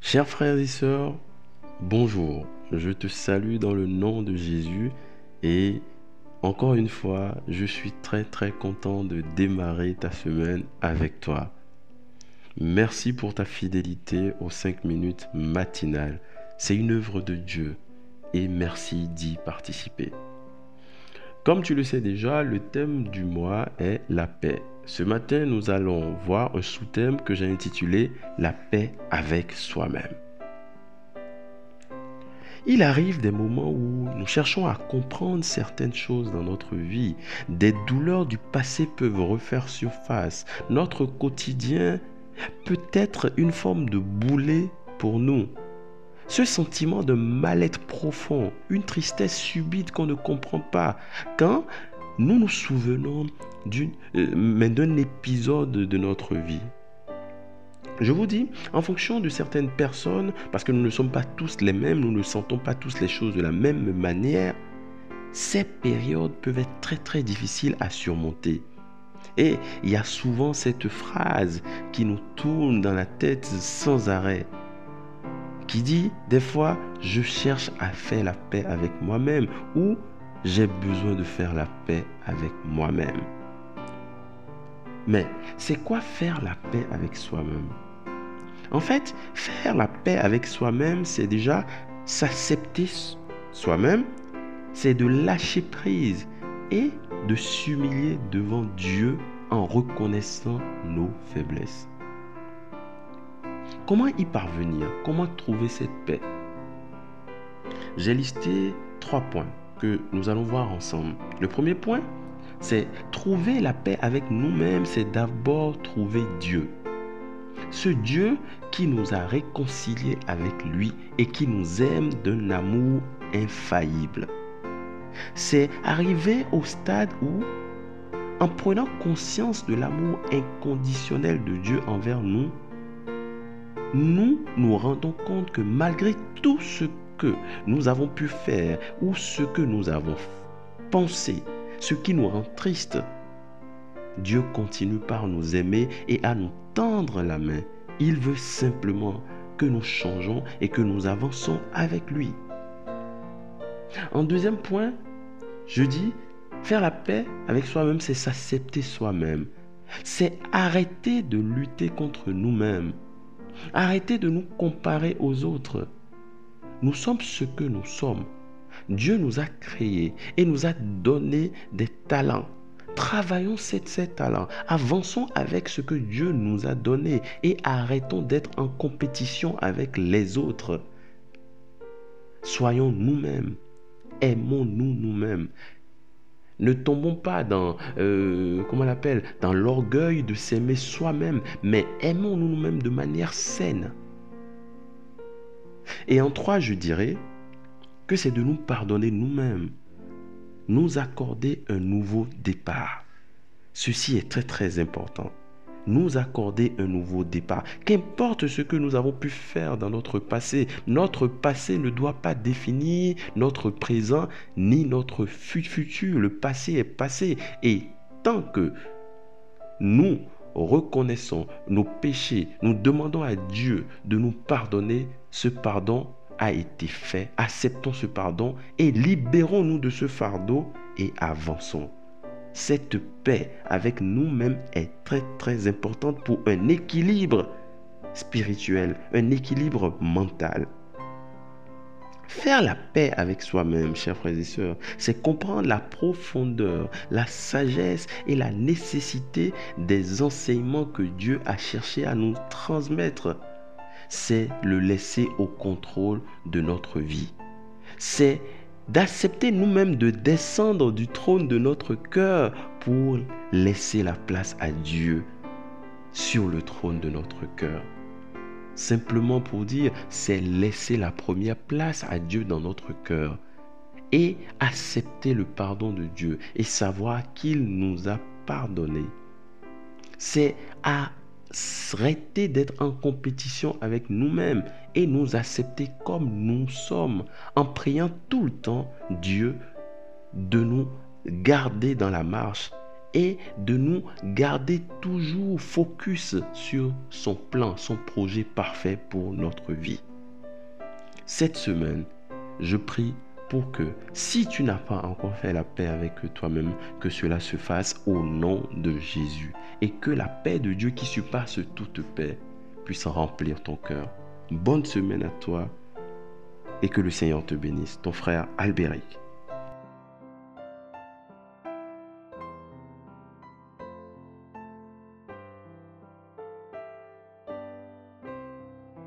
Chers frères et sœurs, bonjour. Je te salue dans le nom de Jésus et encore une fois, je suis très très content de démarrer ta semaine avec toi. Merci pour ta fidélité aux 5 minutes matinales. C'est une œuvre de Dieu et merci d'y participer. Comme tu le sais déjà, le thème du mois est la paix. Ce matin, nous allons voir un sous-thème que j'ai intitulé La paix avec soi-même. Il arrive des moments où nous cherchons à comprendre certaines choses dans notre vie. Des douleurs du passé peuvent refaire surface. Notre quotidien peut être une forme de boulet pour nous. Ce sentiment de mal-être profond, une tristesse subite qu'on ne comprend pas, quand nous nous souvenons euh, d'un épisode de notre vie. Je vous dis, en fonction de certaines personnes, parce que nous ne sommes pas tous les mêmes, nous ne sentons pas tous les choses de la même manière, ces périodes peuvent être très très difficiles à surmonter. Et il y a souvent cette phrase qui nous tourne dans la tête sans arrêt, qui dit des fois, je cherche à faire la paix avec moi-même ou j'ai besoin de faire la paix avec moi-même. Mais c'est quoi faire la paix avec soi-même? En fait, faire la paix avec soi-même, c'est déjà s'accepter soi-même, c'est de lâcher prise et de s'humilier devant Dieu en reconnaissant nos faiblesses. Comment y parvenir? Comment trouver cette paix? J'ai listé trois points que nous allons voir ensemble. Le premier point, c'est trouver la paix avec nous-mêmes, c'est d'abord trouver Dieu. Ce Dieu qui nous a réconciliés avec lui et qui nous aime d'un amour infaillible. C'est arriver au stade où, en prenant conscience de l'amour inconditionnel de Dieu envers nous, nous nous rendons compte que malgré tout ce que nous avons pu faire ou ce que nous avons pensé, ce qui nous rend tristes, Dieu continue par nous aimer et à nous tendre la main. Il veut simplement que nous changeons et que nous avançons avec lui. En deuxième point, je dis, faire la paix avec soi-même, c'est s'accepter soi-même. C'est arrêter de lutter contre nous-mêmes. Arrêter de nous comparer aux autres. Nous sommes ce que nous sommes. Dieu nous a créés et nous a donné des talents. Travaillons ces, ces talents. Avançons avec ce que Dieu nous a donné et arrêtons d'être en compétition avec les autres. Soyons nous-mêmes. Aimons-nous nous-mêmes. Ne tombons pas dans, euh, on l'appelle, dans l'orgueil de s'aimer soi-même, mais aimons-nous nous-mêmes de manière saine. Et en trois, je dirais que c'est de nous pardonner nous-mêmes, nous accorder un nouveau départ. Ceci est très très important. Nous accorder un nouveau départ. Qu'importe ce que nous avons pu faire dans notre passé, notre passé ne doit pas définir notre présent ni notre futur. Le passé est passé. Et tant que nous reconnaissons nos péchés, nous demandons à Dieu de nous pardonner, ce pardon a été fait. Acceptons ce pardon et libérons-nous de ce fardeau et avançons. Cette paix avec nous-mêmes est très très importante pour un équilibre spirituel, un équilibre mental. Faire la paix avec soi-même, chers frères et sœurs, c'est comprendre la profondeur, la sagesse et la nécessité des enseignements que Dieu a cherché à nous transmettre. C'est le laisser au contrôle de notre vie. C'est d'accepter nous-mêmes de descendre du trône de notre cœur pour laisser la place à Dieu sur le trône de notre cœur. Simplement pour dire, c'est laisser la première place à Dieu dans notre cœur et accepter le pardon de Dieu et savoir qu'il nous a pardonné. C'est arrêter d'être en compétition avec nous-mêmes et nous accepter comme nous sommes en priant tout le temps Dieu de nous garder dans la marche est de nous garder toujours focus sur son plan, son projet parfait pour notre vie. Cette semaine, je prie pour que si tu n'as pas encore fait la paix avec toi-même, que cela se fasse au nom de Jésus et que la paix de Dieu qui surpasse toute paix puisse remplir ton cœur. Bonne semaine à toi et que le Seigneur te bénisse. Ton frère Albéric.